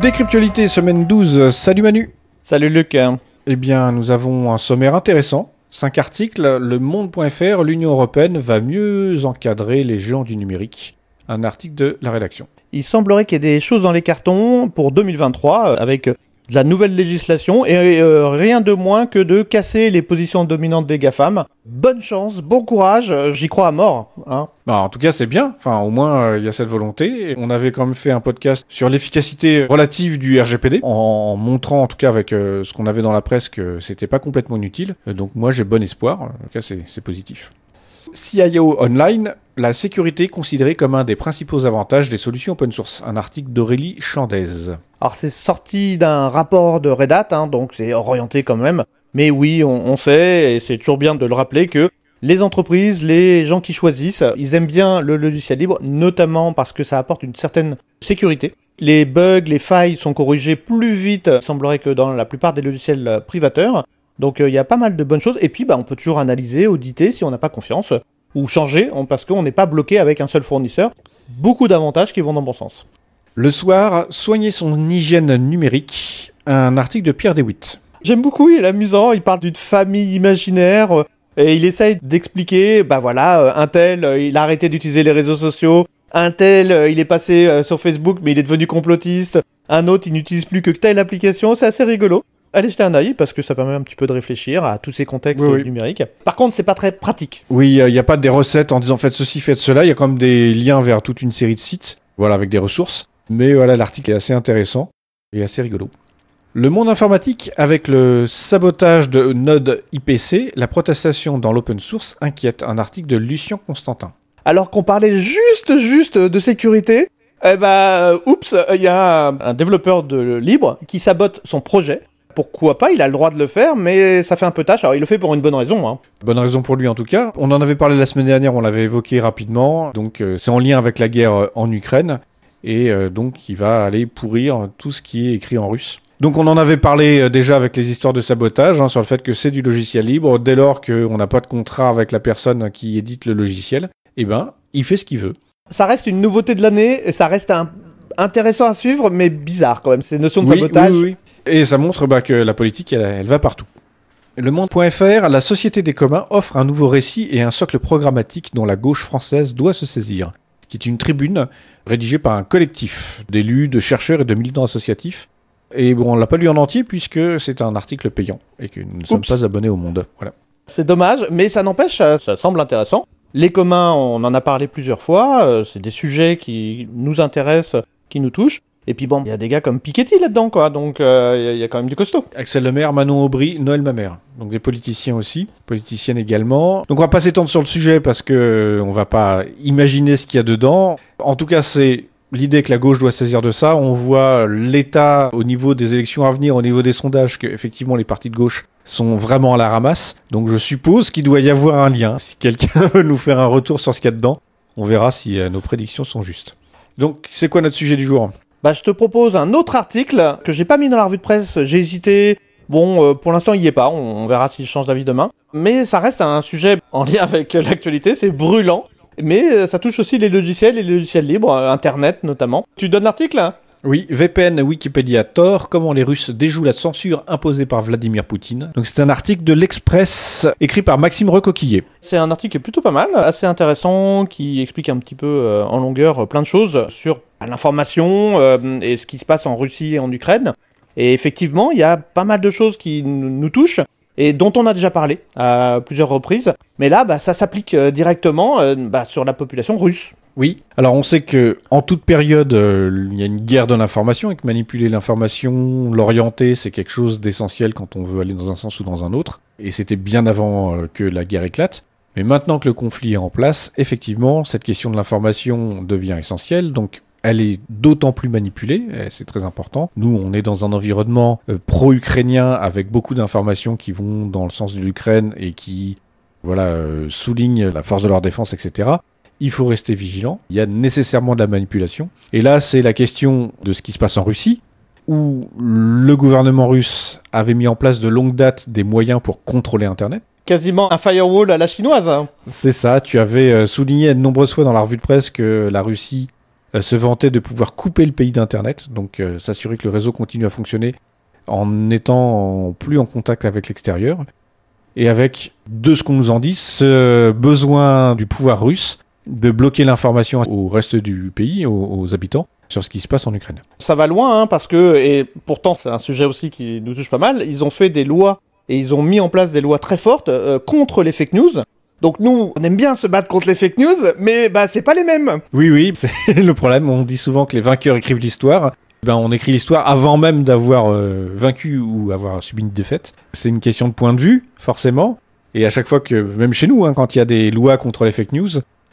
Décryptualité semaine 12, salut Manu Salut Luc Eh bien, nous avons un sommaire intéressant. 5 articles, le monde.fr, l'Union Européenne va mieux encadrer les géants du numérique. Un article de la rédaction. Il semblerait qu'il y ait des choses dans les cartons pour 2023 euh, avec de la nouvelle législation et euh, rien de moins que de casser les positions dominantes des GAFAM. Bonne chance, bon courage, euh, j'y crois à mort. Hein. Bah, en tout cas, c'est bien. Enfin, au moins, euh, il y a cette volonté. On avait quand même fait un podcast sur l'efficacité relative du RGPD, en, montrant, en tout cas, avec ce qu'on avait dans la presse, que c'était pas complètement inutile. donc, moi, j'ai bon espoir. En tout cas, c'est positif. CIO Online, la sécurité considérée comme un des principaux avantages des solutions open source. Un article d'Aurélie Chandez. Alors c'est sorti d'un rapport de Red Hat, hein, donc c'est orienté quand même. Mais oui, on, sait, et c'est toujours bien de le rappeler, que les entreprises, les gens qui choisissent, ils aiment bien le logiciel libre, notamment parce que ça apporte une certaine sécurité. Les bugs, les failles sont corrigés plus vite, semblerait que dans la plupart des logiciels privateurs. Donc euh, il y a pas mal de bonnes choses. Et puis bah, on peut toujours analyser, auditer si on n'a pas confiance, ou changer parce qu'on n'est pas bloqué avec un seul fournisseur. Beaucoup d'avantages qui vont dans le bon sens. Le soir, soigner son hygiène numérique. Un article de Pierre DeWitt. J'aime beaucoup, il est amusant, il parle d'une famille imaginaire. Euh, et il essaye d'expliquer, bah voilà, euh, un tel, il a arrêté d'utiliser les réseaux sociaux, un tel, il est passé sur Facebook, mais il est devenu complotiste, un autre, il n'utilise plus que telle application, c'est assez rigolo allez jeter un œil parce que ça permet un petit peu de réfléchir à tous ces contextes numériques. Par contre, c'est pas très pratique. Oui, il n'y a, pas des recettes en disant faites ceci, faites cela. Il y a quand même des liens vers toute une série de sites, voilà, avec des ressources. Mais voilà, l'article est assez intéressant et assez rigolo. Le monde informatique, avec le sabotage de Node IPC, la protestation dans l'open source inquiète. Un article de Lucien Constantin. Alors qu'on parlait juste, juste de sécurité, eh ben, oups, il y a un développeur de libre qui sabote son projet pourquoi pas, il a le droit de le faire, mais ça fait un peu tâche. Alors il le fait pour une bonne raison. Hein. Bonne raison pour lui en tout cas. On en avait parlé la semaine dernière, on l'avait évoqué rapidement. Donc euh, c'est en lien avec la guerre euh, en Ukraine. Et euh, donc il va aller pourrir tout ce qui est écrit en russe. Donc on en avait parlé déjà avec les histoires de sabotage, hein, sur le fait que c'est du logiciel libre, dès lors qu'on n'a pas de contrat avec la personne qui édite le logiciel, eh ben, il fait ce qu'il veut. Ça reste une nouveauté de l'année, et ça reste intéressant à suivre, mais bizarre quand même, ces notions de sabotage. Oui, oui, et ça montre bah, que la politique, elle, va partout. Le Monde.fr, la Société des communs offre un nouveau récit et un socle programmatique dont la gauche française doit se saisir, qui est une tribune rédigée par un collectif d'élus, de chercheurs et de militants associatifs. Et bon, on l'a pas lu en entier puisque c'est un article payant et que nous ne sommes pas abonnés au Monde. Voilà. C'est dommage, mais ça n'empêche, ça semble intéressant. Les communs, on en a parlé plusieurs fois, euh, c'est des sujets qui nous intéressent, qui nous touchent. Et puis bon, il y a des gars comme Piketty là-dedans, quoi. Donc euh, il y, a quand même du costaud. Axel Lemaire, Manon Aubry, Noël Mamère. Donc des politiciens aussi, politiciennes également. Donc on va pas s'étendre sur le sujet parce que euh, on va pas imaginer ce qu'il y a dedans. En tout cas, c'est l'idée que la gauche doit saisir de ça. On voit l'état au niveau des élections à venir, au niveau des sondages, que effectivement les partis de gauche sont vraiment à la ramasse. Donc je suppose qu'il doit y avoir un lien. Si quelqu'un veut nous faire un retour sur ce qu'il y a dedans, on verra si euh, nos prédictions sont justes. Donc c'est quoi notre sujet du jour? Bah, je te propose un autre article que j'ai pas mis dans la revue de presse. J'ai hésité. Bon, euh, pour l'instant, il y est pas. On, verra s'il change d'avis demain. Mais ça reste un sujet en lien avec l'actualité. C'est brûlant. Mais euh, ça touche aussi les logiciels et les logiciels libres, euh, Internet notamment. Tu donnes l'article oui, VPN Wikipédia Tor, comment les Russes déjouent la censure imposée par Vladimir Poutine. Donc c'est un article de l'Express écrit par Maxime Recoquillier. C'est un article plutôt pas mal, assez intéressant, qui explique un petit peu en longueur plein de choses sur l'information euh, et ce qui se passe en Russie et en Ukraine. Et effectivement, il y a pas mal de choses qui nous touchent et dont on a déjà parlé à plusieurs reprises. Mais là, bah, ça s'applique euh, directement euh, bah, sur la population russe. Oui. Alors on sait que en toute période, il y a une guerre de l'information et que manipuler l'information, l'orienter, c'est quelque chose d'essentiel quand on veut aller dans un sens ou dans un autre. Et c'était bien avant que la guerre éclate. Mais maintenant que le conflit est en place, effectivement, cette question de l'information devient essentielle. Donc elle est d'autant plus manipulée, c'est très important. Nous, on est dans un environnement euh, pro-ukrainien avec beaucoup d'informations qui vont dans le sens de l'Ukraine et qui voilà, euh, soulignent la force de leur défense, etc. Il faut rester vigilant. Il y a nécessairement de la manipulation. Et là, c'est la question de ce qui se passe en Russie, où le gouvernement russe avait mis en place de longue date des moyens pour contrôler Internet quasiment un firewall à la chinoise. Hein. C'est ça, tu avais euh, souligné de nombreuses fois dans la revue de presse que la Russie euh, se vantait de pouvoir couper le pays d'Internet, donc euh, s'assurer que le réseau continue à fonctionner en étant plus en contact avec l'extérieur. Et avec, de ce qu'on nous en dit, ce besoin du pouvoir russe de bloquer l'information au reste du pays, aux, aux habitants, sur ce qui se passe en Ukraine. Ça va loin, hein, parce que, et pourtant c'est un sujet aussi qui nous touche pas mal, ils ont fait des lois et ils ont mis en place des lois très fortes euh, contre les fake news. Donc nous, on aime bien se battre contre les fake news, mais bah c'est pas les mêmes. Oui, oui, c'est le problème. On dit souvent que les vainqueurs écrivent l'histoire. Ben, on écrit l'histoire avant même d'avoir euh, vaincu ou avoir subi une défaite. C'est une question de point de vue, forcément. Et à chaque fois que, même chez nous, hein, quand il y a des lois contre les fake news,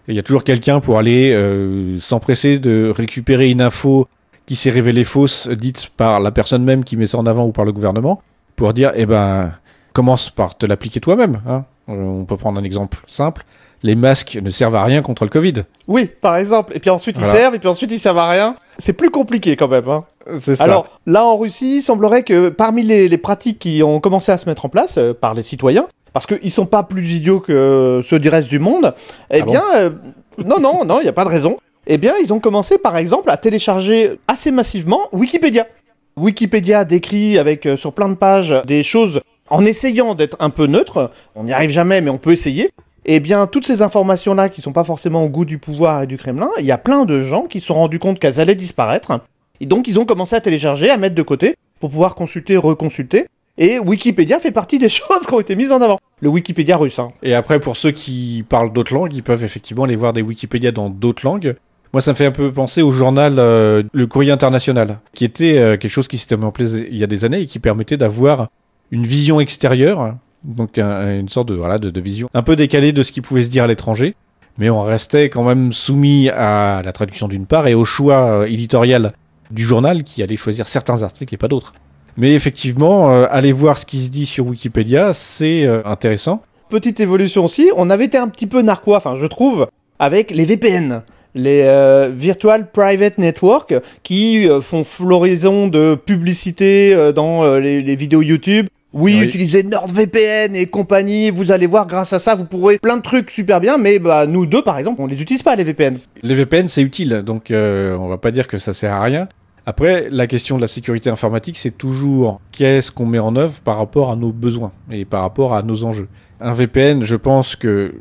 il y a toujours quelqu'un pour aller euh, s'empresser de récupérer une info qui s'est révélée fausse, dite par la personne même qui met ça en avant ou par le gouvernement, pour dire, eh ben, commence par te l'appliquer toi-même. Hein. Euh, on peut prendre un exemple simple. Les masques ne servent à rien contre le Covid. Oui, par exemple. Et puis ensuite Voilà. ils servent, et puis ensuite ils servent à rien. C'est plus compliqué quand même. Hein. C'est ça. Alors là en Russie, il semblerait que parmi les, les pratiques qui ont commencé à se mettre en place euh, par les citoyens, parce qu'ils sont pas plus idiots que ceux du reste du monde, eh Ah bon bien, euh, non, non, non, il n'y a pas de raison. Eh bien, ils ont commencé par exemple à télécharger assez massivement Wikipédia. Wikipédia décrit avec euh, sur plein de pages des choses en essayant d'être un peu neutre. On n'y arrive jamais, mais on peut essayer. Eh bien, toutes ces informations-là qui sont pas forcément au goût du pouvoir et du Kremlin, il y a plein de gens qui se sont rendus compte qu'elles allaient disparaître. Et donc, ils ont commencé à télécharger, à mettre de côté, pour pouvoir consulter, reconsulter. Et Wikipédia fait partie des choses qui ont été mises en avant. Le Wikipédia russe, hein. Et après, pour ceux qui parlent d'autres langues, ils peuvent effectivement aller voir des Wikipédia dans d'autres langues. Moi, ça me fait un peu penser au journal euh, Le Courrier International, qui était euh, quelque chose qui s'était mis en place il y a des années et qui permettait d'avoir une vision extérieure, donc un- une sorte de, voilà, de vision un peu décalée de ce qui pouvait se dire à l'étranger. Mais on restait quand même soumis à la traduction d'une part et au choix euh, éditorial du journal qui allait choisir certains articles et pas d'autres. Mais effectivement, euh, aller voir ce qui se dit sur Wikipédia, c'est euh, intéressant. Petite évolution aussi, on avait été un petit peu narquois, enfin je trouve, avec les VPN. Les euh, Virtual Private Network qui euh, font floraison de publicité euh, dans euh, les, les vidéos YouTube. Oui, Oui. utilisez NordVPN et compagnie, vous allez voir, grâce à ça, vous pourrez plein de trucs super bien, mais bah, nous deux, par exemple, on les utilise pas, les VPN. Les VPN, c'est utile, donc euh, on va pas dire que ça sert à rien. Après, la question de la sécurité informatique, c'est toujours qu'est-ce qu'on met en œuvre par rapport à nos besoins et par rapport à nos enjeux. Un VPN, je pense que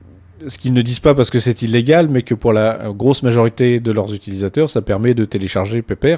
ce qu'ils ne disent pas parce que c'est illégal, mais que pour la grosse majorité de leurs utilisateurs, ça permet de télécharger Pepper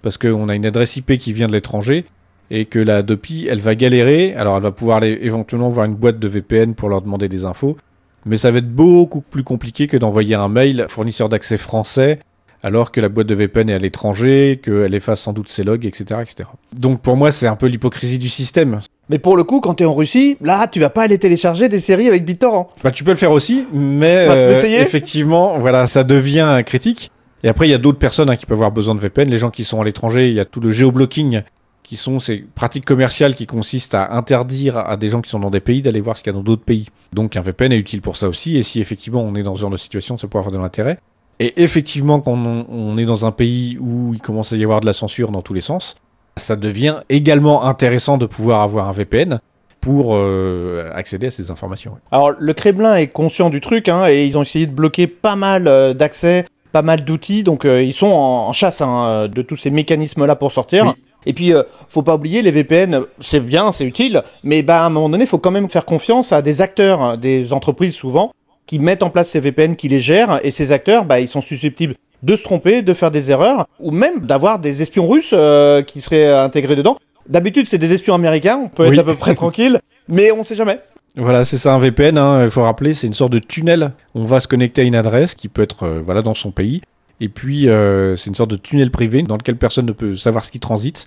parce qu'on a une adresse IP qui vient de l'étranger et que la DOPI, elle va galérer. Alors, elle va pouvoir aller éventuellement voir une boîte de VPN pour leur demander des infos, mais ça va être beaucoup plus compliqué que d'envoyer un mail fournisseur d'accès français alors que la boîte de VPN est à l'étranger, qu'elle efface sans doute ses logs, etc., etc. Donc pour moi, c'est un peu l'hypocrisie du système. Mais pour le coup, quand t'es en Russie, là, tu vas pas aller télécharger des séries avec BitTorrent. Bah, tu peux le faire aussi, mais Bah, euh, effectivement, voilà, ça devient critique. Et après, il y a d'autres personnes hein, qui peuvent avoir besoin de VPN. Les gens qui sont à l'étranger, il y a tout le géoblocking qui sont ces pratiques commerciales qui consistent à interdire à des gens qui sont dans des pays d'aller voir ce qu'il y a dans d'autres pays. Donc un VPN est utile pour ça aussi. Et si effectivement on est dans ce genre de situation, ça peut avoir de l'intérêt. Et effectivement, quand on, on est dans un pays où il commence à y avoir de la censure dans tous les sens, ça devient également intéressant de pouvoir avoir un VPN pour euh, accéder à ces informations. Alors, le Kremlin est conscient du truc, hein, et ils ont essayé de bloquer pas mal euh, d'accès, pas mal d'outils, donc euh, ils sont en, en chasse hein, de tous ces mécanismes-là pour sortir. Oui. Et puis, euh, faut pas oublier, les VPN, c'est bien, c'est utile, mais bah, à un moment donné, il faut quand même faire confiance à des acteurs, hein, des entreprises souvent, qui mettent en place ces VPN, qui les gèrent, et ces acteurs, bah, ils sont susceptibles de se tromper, de faire des erreurs, ou même d'avoir des espions russes euh, qui seraient intégrés dedans. D'habitude, c'est des espions américains, on peut Oui. être à peu près tranquille, mais on sait jamais. Voilà, c'est ça un VPN, hein, il faut rappeler, c'est une sorte de tunnel. On va se connecter à une adresse qui peut être euh, voilà, dans son pays. Et puis, euh, c'est une sorte de tunnel privé dans lequel personne ne peut savoir ce qui transite,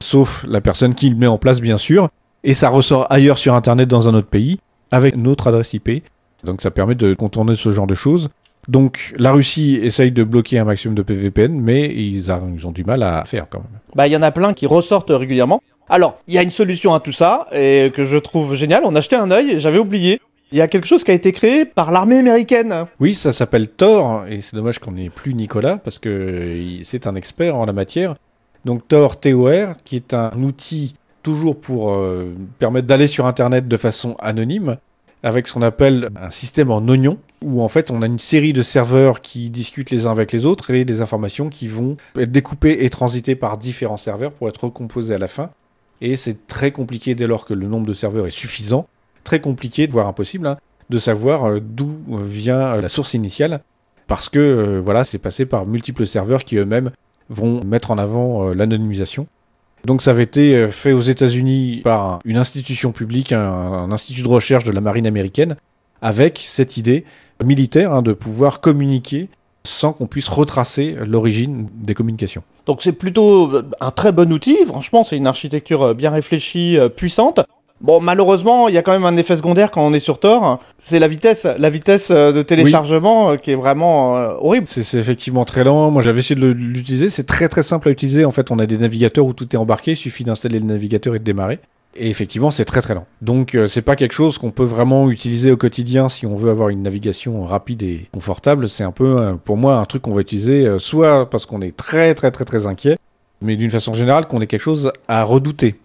sauf la personne qui le met en place, bien sûr. Et ça ressort ailleurs sur Internet dans un autre pays, avec une autre adresse IP. Donc ça permet de contourner ce genre de choses. Donc la Russie essaye de bloquer un maximum de PVPN, mais ils, a- ils ont du mal à faire quand même. Bah, il y en a plein qui ressortent régulièrement. Alors, il y a une solution à tout ça, et que je trouve génial. On a jeté un œil, j'avais oublié. Il y a quelque chose qui a été créé par l'armée américaine. Oui, ça s'appelle Tor, et c'est dommage qu'on n'ait plus Nicolas, parce que c'est un expert en la matière. Donc Tor, T-O-R, qui est un outil toujours pour euh, permettre d'aller sur Internet de façon anonyme, avec ce qu'on appelle un système en oignon, où en fait on a une série de serveurs qui discutent les uns avec les autres et des informations qui vont être découpées et transitées par différents serveurs pour être recomposées à la fin. Et c'est très compliqué dès lors que le nombre de serveurs est suffisant, très compliqué, voire impossible, hein, de savoir euh, d'où vient la source initiale, parce que euh, voilà, c'est passé par multiples serveurs qui eux-mêmes vont mettre en avant euh, l'anonymisation. Donc ça avait été fait aux États-Unis par une institution publique, un, institut de recherche de la marine américaine, avec cette idée militaire hein, de pouvoir communiquer sans qu'on puisse retracer l'origine des communications. Donc c'est plutôt un très bon outil, franchement c'est une architecture bien réfléchie, puissante. Bon, malheureusement, il y a quand même un effet secondaire quand on est sur Tor. C'est la vitesse, la vitesse euh, de téléchargement euh, qui est vraiment euh, horrible. C'est effectivement très lent. Moi, j'avais essayé de l'utiliser. C'est très très simple à utiliser. En fait, on a des navigateurs où tout est embarqué. Il suffit d'installer le navigateur et de démarrer. Et effectivement, c'est très très lent. Donc, c'est pas quelque chose qu'on peut vraiment utiliser au quotidien si on veut avoir une navigation rapide et confortable. C'est un peu, pour moi, un truc qu'on va utiliser soit parce qu'on est très très très très inquiet, mais d'une façon générale, qu'on ait quelque chose à redouter.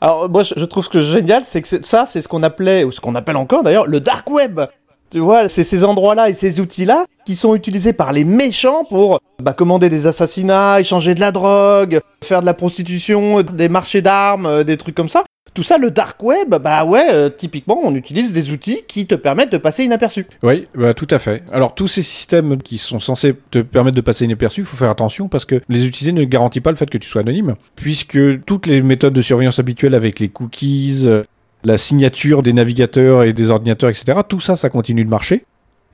Alors moi je trouve que génial, c'est que ça c'est ce qu'on appelait, ou ce qu'on appelle encore d'ailleurs, le dark web. Tu vois, c'est ces endroits-là et ces outils-là qui sont utilisés par les méchants pour bah, commander des assassinats, échanger de la drogue, faire de la prostitution, des marchés d'armes, euh, des trucs comme ça. Tout ça, le dark web, bah ouais, euh, typiquement, on utilise des outils qui te permettent de passer inaperçu. Oui, bah, tout à fait. Alors, tous ces systèmes qui sont censés te permettre de passer inaperçu, il faut faire attention parce que les utiliser ne garantit pas le fait que tu sois anonyme, puisque toutes les méthodes de surveillance habituelles avec les cookies, euh, la signature des navigateurs et des ordinateurs, etc., tout ça, ça continue de marcher.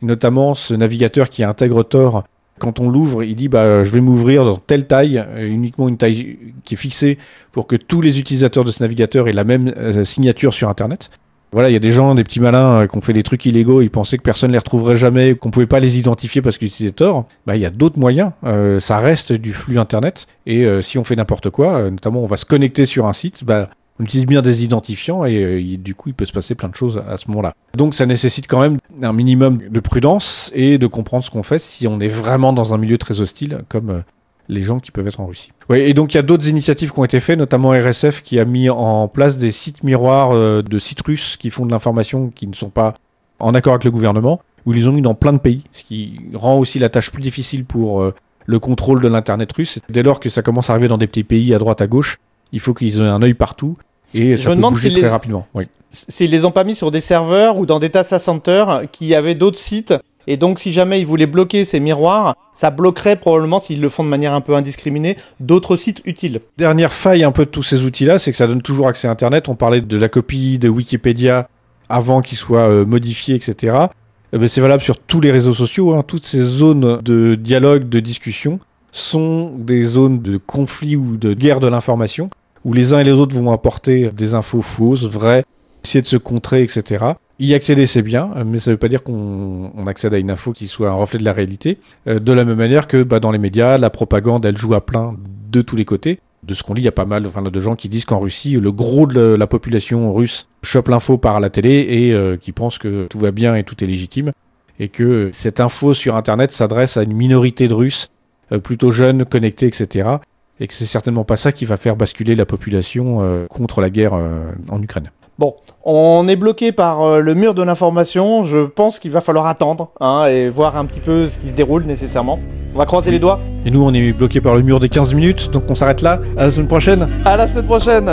notamment ce navigateur qui intègre Tor quand on l'ouvre, il dit bah, je vais m'ouvrir dans telle taille, euh, uniquement une taille qui est fixée pour que tous les utilisateurs de ce navigateur aient la même euh, signature sur Internet. Voilà, il y a des gens, des petits malins euh, qui ont fait des trucs illégaux, ils pensaient que personne ne les retrouverait jamais, qu'on pouvait pas les identifier parce qu'ils utilisaient Tor. Bah, il y a d'autres moyens. ça reste du flux Internet. Et si on fait n'importe quoi, notamment on va se connecter sur un site, bah, on utilise bien des identifiants et, euh, du coup il peut se passer plein de choses à ce moment-là. Donc ça nécessite quand même un minimum de prudence et de comprendre ce qu'on fait si on est vraiment dans un milieu très hostile comme euh, les gens qui peuvent être en Russie. Et donc il y a d'autres initiatives qui ont été faites, notamment RSF qui a mis en place des sites miroirs euh, de sites russes qui font de l'information qui ne sont pas en accord avec le gouvernement, où ils ont mis dans plein de pays, ce qui rend aussi la tâche plus difficile pour le contrôle de l'Internet russe. Dès lors que ça commence à arriver dans des petits pays à droite à gauche, il faut qu'ils aient un œil partout et ça peut bouger très rapidement. S'ils les ont pas mis sur des serveurs ou dans des data centers qui avaient d'autres sites. Et donc, si jamais ils voulaient bloquer ces miroirs, ça bloquerait probablement, s'ils le font de manière un peu indiscriminée, d'autres sites utiles. Dernière faille un peu de tous ces outils-là, c'est que ça donne toujours accès à Internet. On parlait de la copie de Wikipédia avant qu'il soit euh, modifié, etc. Eh ben, c'est valable sur tous les réseaux sociaux. Hein. Toutes ces zones de dialogue, de discussion sont des zones de conflit ou de guerre de l'information où les uns et les autres vont apporter des infos fausses, vraies, essayer de se contrer, etc. Y accéder, c'est bien, mais ça ne veut pas dire qu'on accède à une info qui soit un reflet de la réalité. Euh, de la même manière que bah, dans les médias, la propagande, elle joue à plein de tous les côtés. De ce qu'on lit, il y a pas mal de gens qui disent qu'en Russie, le gros de la population russe chope l'info par la télé et euh, qui pense que tout va bien et tout est légitime. Et que cette info sur Internet s'adresse à une minorité de Russes euh, plutôt jeunes, connectés, etc et que c'est certainement pas ça qui va faire basculer la population euh, contre la guerre euh, en Ukraine. Bon, on est bloqué par euh, le mur de l'information. Je pense qu'il va falloir attendre hein, et voir un petit peu ce qui se déroule nécessairement. On va croiser les doigts. Et nous, on est bloqué par le mur des 15 minutes, donc on s'arrête là. À la semaine prochaine. À la semaine prochaine.